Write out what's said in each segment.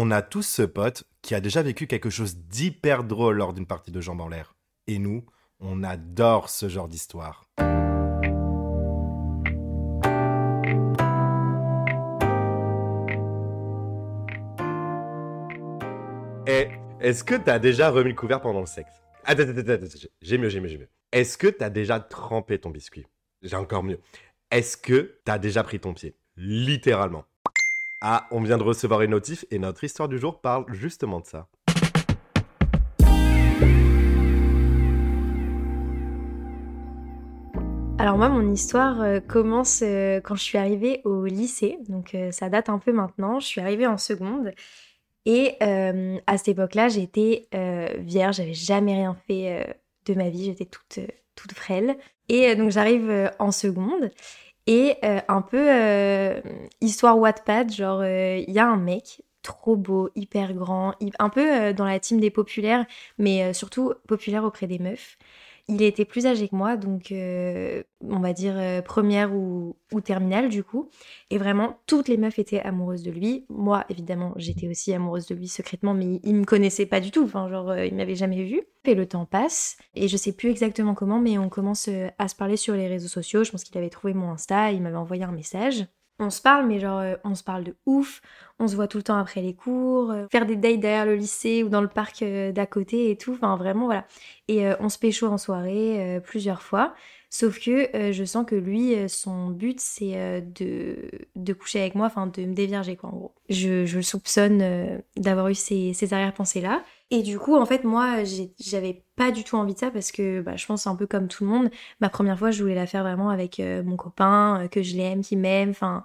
On a tous ce pote qui a déjà vécu quelque chose d'hyper drôle lors d'une partie de jambes en l'air. Et nous, on adore ce genre d'histoire. Et est-ce que t'as déjà remis le couvert pendant le sexe? Attends, attends, attends, attends, j'ai mieux, j'ai mieux, j'ai mieux. Est-ce que t'as déjà trempé ton biscuit? J'ai encore mieux. Est-ce que t'as déjà pris ton pied? Littéralement. Ah, on vient de recevoir une notif et notre histoire du jour parle justement de ça. Alors moi, mon histoire euh, commence euh, quand je suis arrivée au lycée, donc euh, ça date un peu maintenant. Je suis arrivée en seconde et à cette époque-là, j'étais vierge, j'avais jamais rien fait de ma vie, j'étais toute toute frêle. Et donc j'arrive en seconde et un peu histoire Wattpad, genre il y a un mec trop beau, hyper grand, un peu dans la team des populaires, mais surtout populaire auprès des meufs. Il était plus âgé que moi, donc euh, on va dire euh, première ou, terminale du coup. Et vraiment, toutes les meufs étaient amoureuses de lui. Moi, évidemment, j'étais aussi amoureuse de lui secrètement, mais il, me connaissait pas du tout. Enfin, genre, euh, il m'avait jamais vu. Et le temps passe, et je sais plus exactement comment, mais on commence à se parler sur les réseaux sociaux. Je pense qu'il avait trouvé mon Insta, il m'avait envoyé un message on se parle, mais genre, euh, on se parle de ouf. On se voit tout le temps après les cours, euh, faire des dates derrière le lycée ou dans le parc euh, d'à côté et tout. Enfin, vraiment, voilà. Et on se pécho en soirée plusieurs fois. Sauf que je sens que lui, son but, c'est de, de coucher avec moi, enfin, de me dévierger, quoi, en gros. Je, je le soupçonne d'avoir eu ces, ces arrière-pensées-là. Et du coup, en fait, moi, j'avais pas du tout envie de ça parce que bah, je pense un peu comme tout le monde. Ma première fois, je voulais la faire vraiment avec euh, mon copain, euh, que je l'aime, qui m'aime, enfin,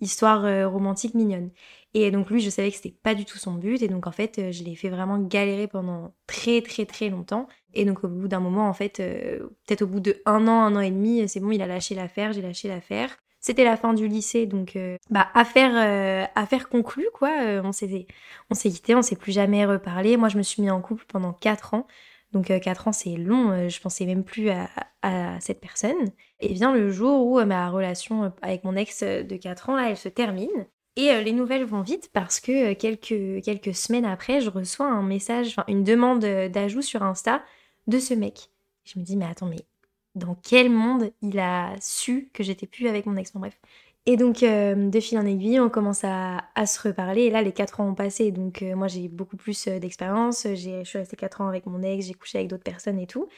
histoire euh, romantique mignonne. Et donc lui, je savais que c'était pas du tout son but. Et donc en fait, je l'ai fait vraiment galérer pendant très très très longtemps. Et donc au bout d'un moment, en fait, peut-être au bout de un an, un an et demi, c'est bon, il a lâché l'affaire, j'ai lâché l'affaire. C'était la fin du lycée, donc euh, bah, affaire, euh, affaire conclue, quoi. Euh, on s'est on s'est quitté, on s'est plus jamais reparlé. Moi, je me suis mis en couple pendant 4 ans. Donc 4 ans, c'est long, je pensais même plus à, cette personne. Et vient le jour où ma relation avec mon ex de 4 ans, elle se termine. Et les nouvelles vont vite parce que quelques, quelques semaines après, je reçois un message, enfin une demande d'ajout sur Insta de ce mec. Je me dis, mais attends, mais dans quel monde il a su que j'étais plus avec mon ex, bon bref. Et donc, euh, de fil en aiguille, on commence à, se reparler. Et là, les 4 ans ont passé. Donc, euh, moi, j'ai beaucoup plus euh, d'expérience. Je suis restée 4 ans avec mon ex, j'ai couché avec d'autres personnes et tout.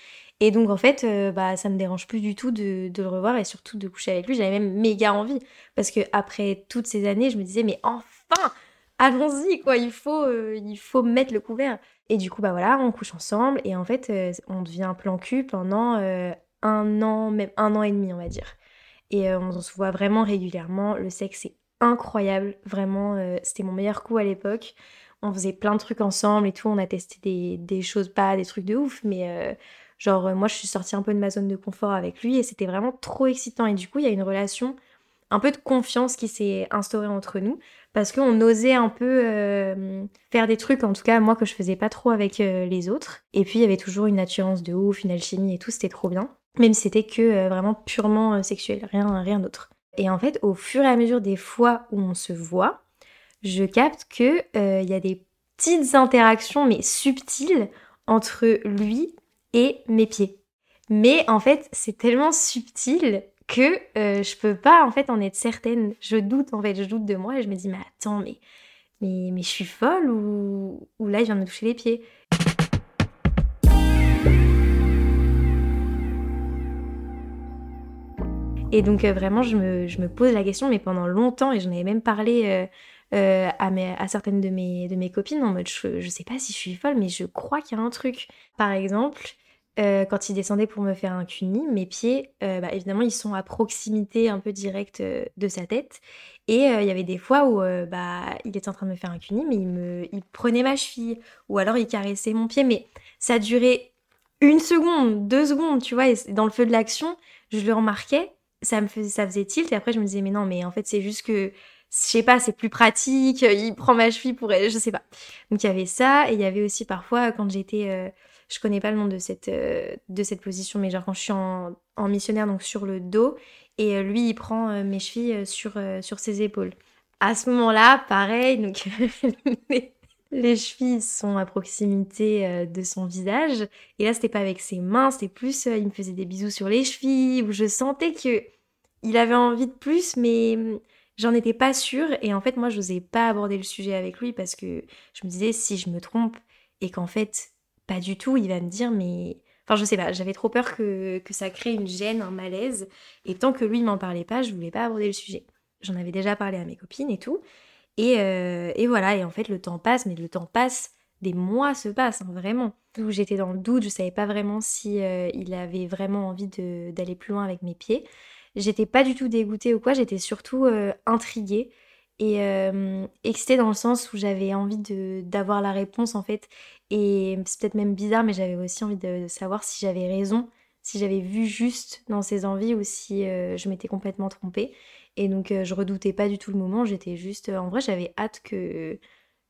Et donc, en fait, bah, ça me dérange plus du tout de, le revoir et surtout de coucher avec lui. J'avais même méga envie. Parce que après toutes ces années, je me disais, mais enfin, allons-y, quoi. Il faut, il faut mettre le couvert. Et du coup, bah voilà, on couche ensemble. Et en fait, on devient plan cul pendant un an, même un an et demi, on va dire. Et euh, on se voit vraiment régulièrement. Le sexe est incroyable, vraiment. Euh, c'était mon meilleur coup à l'époque. On faisait plein de trucs ensemble et tout. On a testé des, choses, pas des trucs de ouf, mais euh, genre, moi, je suis sortie un peu de ma zone de confort avec lui et c'était vraiment trop excitant. Et du coup, il y a une relation, un peu de confiance qui s'est instaurée entre nous parce qu'on osait un peu faire des trucs, en tout cas, moi, que je faisais pas trop avec les autres. Et puis, il y avait toujours une attirance de ouf, une alchimie et tout, c'était trop bien même si c'était que euh, vraiment purement euh, sexuel, rien, rien d'autre. Et en fait, au fur et à mesure des fois où on se voit, je capte que euh, il y a des petites interactions, mais subtiles, entre lui et mes pieds. Mais en fait, c'est tellement subtil que je peux pas en fait en être certaine. Je doute en fait, je doute de moi et je me dis mais attends, mais mais, mais je suis folle ou, ou là il vient de me toucher les pieds. Et donc euh, vraiment, je me, pose la question, mais pendant longtemps, et j'en avais même parlé euh, euh, à, certaines de mes, de mes copines en mode, je, je sais pas si je suis folle, mais je crois qu'il y a un truc. Par exemple, quand il descendait pour me faire un cuni, mes pieds, bah, évidemment, ils sont à proximité un peu directe de sa tête. Et il y avait des fois où bah, il était en train de me faire un cuni, mais il, me, il prenait ma cheville, ou alors il caressait mon pied, mais ça durait une seconde, deux secondes, tu vois, et dans le feu de l'action, je le remarquais, ça me faisait, ça faisait tilt et après je me disais mais non mais en fait c'est juste que je sais pas c'est plus pratique il prend ma cheville pour elle je sais pas. Donc il y avait ça et il y avait aussi parfois quand j'étais euh, je connais pas le nom de cette euh, de cette position mais genre quand je suis en, missionnaire donc sur le dos et euh, lui il prend mes chevilles sur sur ses épaules. À ce moment-là, pareil, donc les, chevilles sont à proximité euh, de son visage. Et là, c'était pas avec ses mains, c'était plus, euh, il me faisait des bisous sur les chevilles, où je sentais que il avait envie de plus, mais hum, j'en étais pas sûre. Et en fait, moi, je n'osais pas aborder le sujet avec lui parce que je me disais, si je me trompe et qu'en fait, pas du tout, il va me dire, mais. Enfin, je sais pas, j'avais trop peur que, que ça crée une gêne, un malaise. Et tant que lui m'en parlait pas, je voulais pas aborder le sujet. J'en avais déjà parlé à mes copines et tout. Et, euh, et, voilà, et en fait, le temps passe, mais le temps passe, des mois se passent, hein, vraiment. J'étais dans le doute, je savais pas vraiment si euh, il avait vraiment envie d'aller plus loin avec mes pieds. J'étais pas du tout dégoûtée ou quoi, j'étais surtout euh, intriguée et excitée dans le sens où j'avais envie d'avoir la réponse en fait. Et c'est peut-être même bizarre, mais j'avais aussi envie de, savoir si j'avais raison, si j'avais vu juste dans ses envies ou si je m'étais complètement trompée. Et donc je redoutais pas du tout le moment, j'étais juste. en vrai, j'avais hâte que,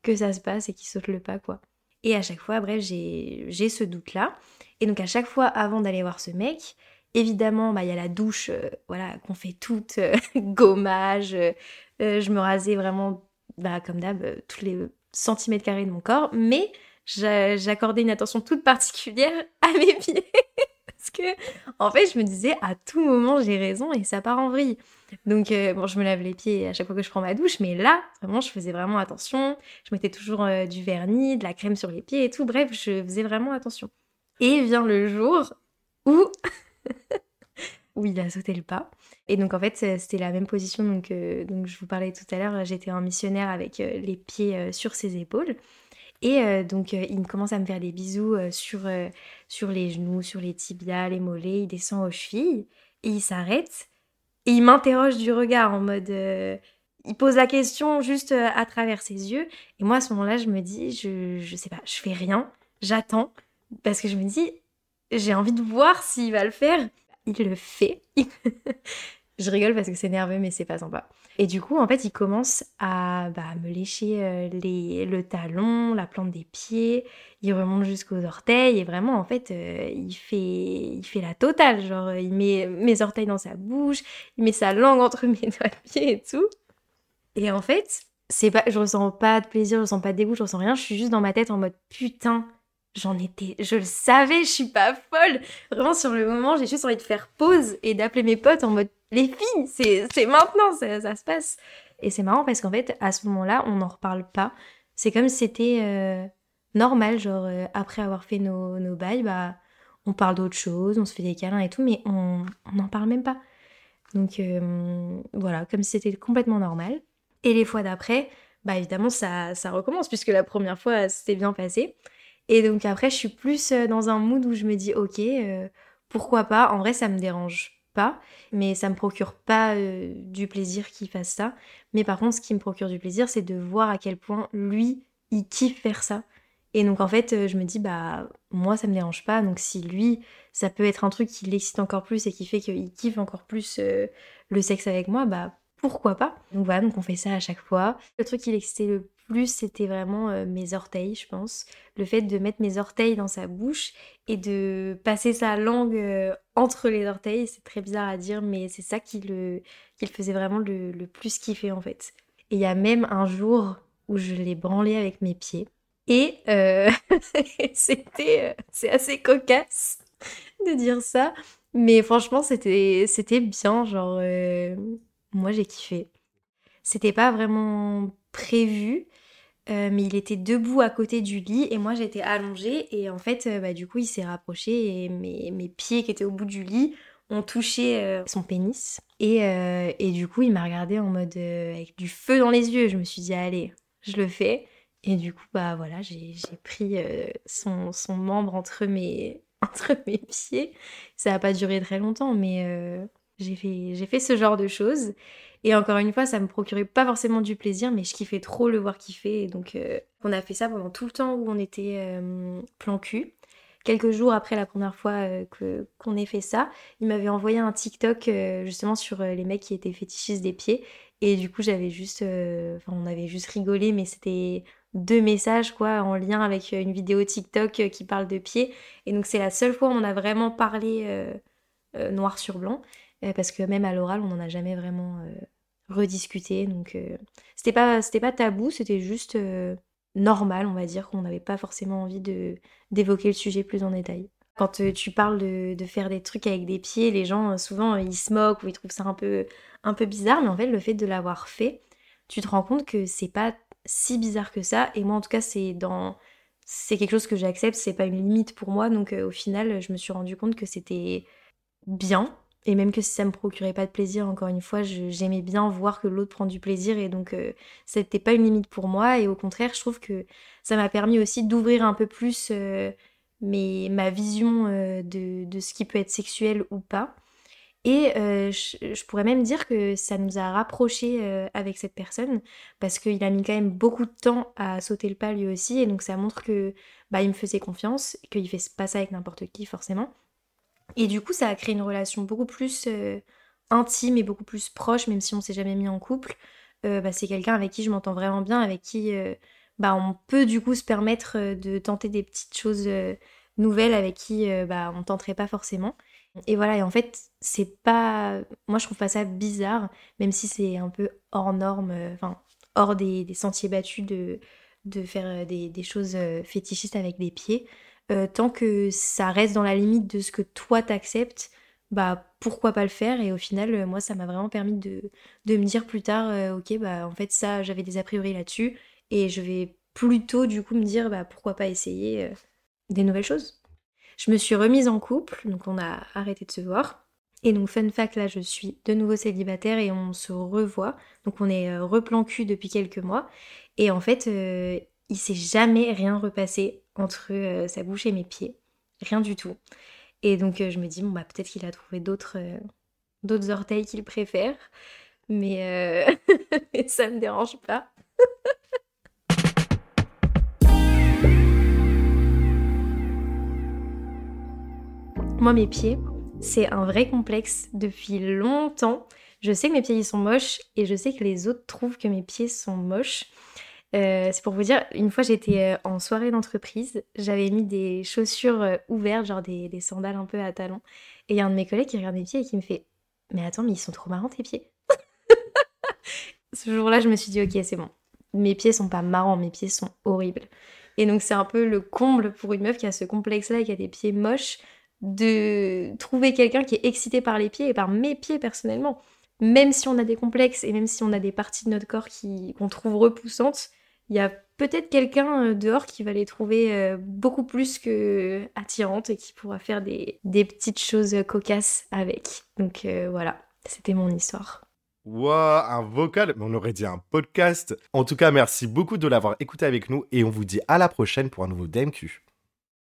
que ça se passe et qu'il saute le pas quoi. Et à chaque fois, bref, j'ai ce doute là. Et donc à chaque fois, avant d'aller voir ce mec, Évidemment, bah, il y a la douche euh, voilà, qu'on fait toute, euh, gommage. Euh, je me rasais vraiment, bah, comme d'hab, tous les centimètres carrés de mon corps. Mais j'accordais une attention toute particulière à mes pieds. Parce que, en fait, je me disais, à tout moment, j'ai raison et ça part en vrille. Donc, bon, je me lave les pieds à chaque fois que je prends ma douche, mais là, vraiment, je faisais vraiment attention. Je mettais toujours du vernis, de la crème sur les pieds et tout. Bref, je faisais vraiment attention. Et vient le jour où où il a sauté le pas. Et donc en fait c'était la même position donc, euh, donc je vous parlais tout à l'heure, j'étais en missionnaire avec euh, les pieds euh, sur ses épaules. Et donc il commence à me faire des bisous sur, sur les genoux, sur les tibias, les mollets, il descend aux chevilles et il s'arrête et il m'interroge du regard en mode... il pose la question juste à travers ses yeux et moi à ce moment-là je me dis, je, je sais pas, je fais rien, j'attends parce que je me dis, j'ai envie de voir s'il va le faire il le fait. je rigole parce que c'est nerveux, mais c'est pas sympa. Et du coup, en fait, il commence à bah, me lécher euh, les, le talon, la plante des pieds. Il remonte jusqu'aux orteils. Et vraiment, en fait, euh, il, fait, la totale. Genre, il met mes orteils dans sa bouche, il met sa langue entre mes doigts de pied et tout. Et en fait, c'est pas, je ressens pas de plaisir, je ressens pas de dégoût, je ressens rien. Je suis juste dans ma tête en mode putain, j'en étais, je le savais, je suis pas folle. Vraiment, sur le moment, j'ai juste envie de faire pause et d'appeler mes potes en mode, les filles, c'est maintenant, ça, se passe. Et c'est marrant parce qu'en fait, à ce moment-là, on n'en reparle pas. C'est comme si c'était euh, normal, genre, euh, après avoir fait nos, nos bails, bah, on parle d'autre chose, on se fait des câlins et tout, mais on n'en parle même pas. Donc euh, voilà, comme si c'était complètement normal. Et les fois d'après, bah évidemment, ça, ça recommence, puisque la première fois, c'était bien passé. Et donc après, je suis plus dans un mood où je me dis, ok, pourquoi pas? En vrai, ça me dérange pas, mais ça me procure pas euh, du plaisir qu'il fasse ça. Mais par contre, ce qui me procure du plaisir, c'est de voir à quel point lui, il kiffe faire ça. Et donc en fait, je me dis, bah moi, ça me dérange pas. Donc si lui, ça peut être un truc qui l'excite encore plus et qui fait qu'il kiffe encore plus le sexe avec moi, bah pourquoi pas? Donc voilà, donc on fait ça à chaque fois. Le truc qui l'excitait le plus, c'était vraiment euh, mes orteils, je pense. Le fait de mettre mes orteils dans sa bouche et de passer sa langue euh, entre les orteils, c'est très bizarre à dire, mais c'est ça qui le, qui le faisait vraiment le, le plus kiffer en fait. Et il y a même un jour où je l'ai branlé avec mes pieds. Et euh, c'était, c'est assez cocasse de dire ça, mais franchement c'était, c'était bien, genre moi j'ai kiffé. C'était pas vraiment prévu, euh, mais il était debout à côté du lit et moi j'étais allongée et en fait euh, bah, du coup il s'est rapproché et mes, mes, pieds qui étaient au bout du lit ont touché euh, son pénis et, et, du coup il m'a regardé en mode avec du feu dans les yeux. Je me suis dit allez je le fais. Et du coup bah voilà j'ai pris son, son, membre entre mes, entre mes pieds. Ça n'a pas duré très longtemps mais j'ai fait, j'ai fait ce genre de choses et encore une fois, ça me procurait pas forcément du plaisir, mais je kiffais trop le voir kiffer. Et donc, euh, on a fait ça pendant tout le temps où on était euh, plan cul. Quelques jours après la première fois euh, qu'on ait fait ça, il m'avait envoyé un TikTok justement sur les mecs qui étaient fétichistes des pieds. Et du coup, j'avais juste. Enfin, on avait juste rigolé, mais c'était deux messages quoi en lien avec une vidéo TikTok qui parle de pieds. Et donc, c'est la seule fois où on a vraiment parlé noir sur blanc. Parce que même à l'oral, on n'en a jamais vraiment rediscuter. Donc, c'était pas, pas tabou, c'était juste normal, on va dire, qu'on n'avait pas forcément envie d'évoquer le sujet plus en détail. Quand tu parles de, faire des trucs avec des pieds, les gens, souvent, ils se moquent ou ils trouvent ça un peu, un peu bizarre, mais en fait, le fait de l'avoir fait, tu te rends compte que c'est pas si bizarre que ça. Et moi, en tout cas, c'est dans c'est quelque chose que j'accepte, c'est pas une limite pour moi. Donc euh, au final, je me suis rendu compte que c'était bien. Et même que si ça me procurait pas de plaisir, encore une fois, j'aimais bien voir que l'autre prend du plaisir. Et donc euh, c'était pas une limite pour moi. Et au contraire, je trouve que ça m'a permis aussi d'ouvrir un peu plus euh, ma vision de, de, ce qui peut être sexuel ou pas. Et euh, je, pourrais même dire que ça nous a rapprochés euh, avec cette personne parce qu'il a mis quand même beaucoup de temps à sauter le pas lui aussi et donc ça montre que bah il me faisait confiance, qu'il fait pas ça avec n'importe qui forcément. Et du coup ça a créé une relation beaucoup plus euh, intime et beaucoup plus proche même si on s'est jamais mis en couple. Bah, c'est quelqu'un avec qui je m'entends vraiment bien, avec qui bah, on peut du coup se permettre de tenter des petites choses nouvelles avec qui bah, on tenterait pas forcément. Et voilà, et en fait, c'est pas. Moi, je trouve pas ça bizarre, même si c'est un peu hors norme, euh, hors des, sentiers battus de, de faire euh, des, choses euh, fétichistes avec des pieds. Tant que ça reste dans la limite de ce que toi t'acceptes, bah pourquoi pas le faire? Et au final, moi, ça m'a vraiment permis de, me dire plus tard, ok, bah en fait, ça, j'avais des a priori là-dessus, et je vais plutôt du coup me dire, bah pourquoi pas essayer des nouvelles choses. Je me suis remise en couple, donc on a arrêté de se voir. Et donc, fun fact, là, je suis de nouveau célibataire et on se revoit. Donc, on est euh, replan cul depuis quelques mois. Et en fait, euh, il s'est jamais rien repassé entre euh, sa bouche et mes pieds. Rien du tout. Et donc, je me dis, bon, bah, peut-être qu'il a trouvé d'autres d'autres orteils qu'il préfère. Mais ça me dérange pas. Moi, mes pieds, c'est un vrai complexe depuis longtemps. Je sais que mes pieds sont moches et je sais que les autres trouvent que mes pieds sont moches. Euh, c'est pour vous dire, une fois j'étais euh, en soirée d'entreprise, j'avais mis des chaussures euh, ouvertes, genre des, sandales un peu à talons. Et il y a un de mes collègues qui regarde mes pieds et qui me fait Mais attends, mais ils sont trop marrants tes pieds. Ce jour-là, je me suis dit Ok, c'est bon. Mes pieds sont pas marrants, mes pieds sont horribles. Et donc, c'est un peu le comble pour une meuf qui a ce complexe-là et qui a des pieds moches de trouver quelqu'un qui est excité par les pieds et par mes pieds personnellement. Même si on a des complexes et même si on a des parties de notre corps qu'on trouve repoussantes, il y a peut-être quelqu'un euh, dehors qui va les trouver euh, beaucoup plus que attirantes et qui pourra faire des, petites choses cocasses avec. Donc euh, voilà, c'était mon histoire. Wow, un vocal, on aurait dit un podcast. En tout cas, merci beaucoup de l'avoir écouté avec nous et on vous dit à la prochaine pour un nouveau DMQ.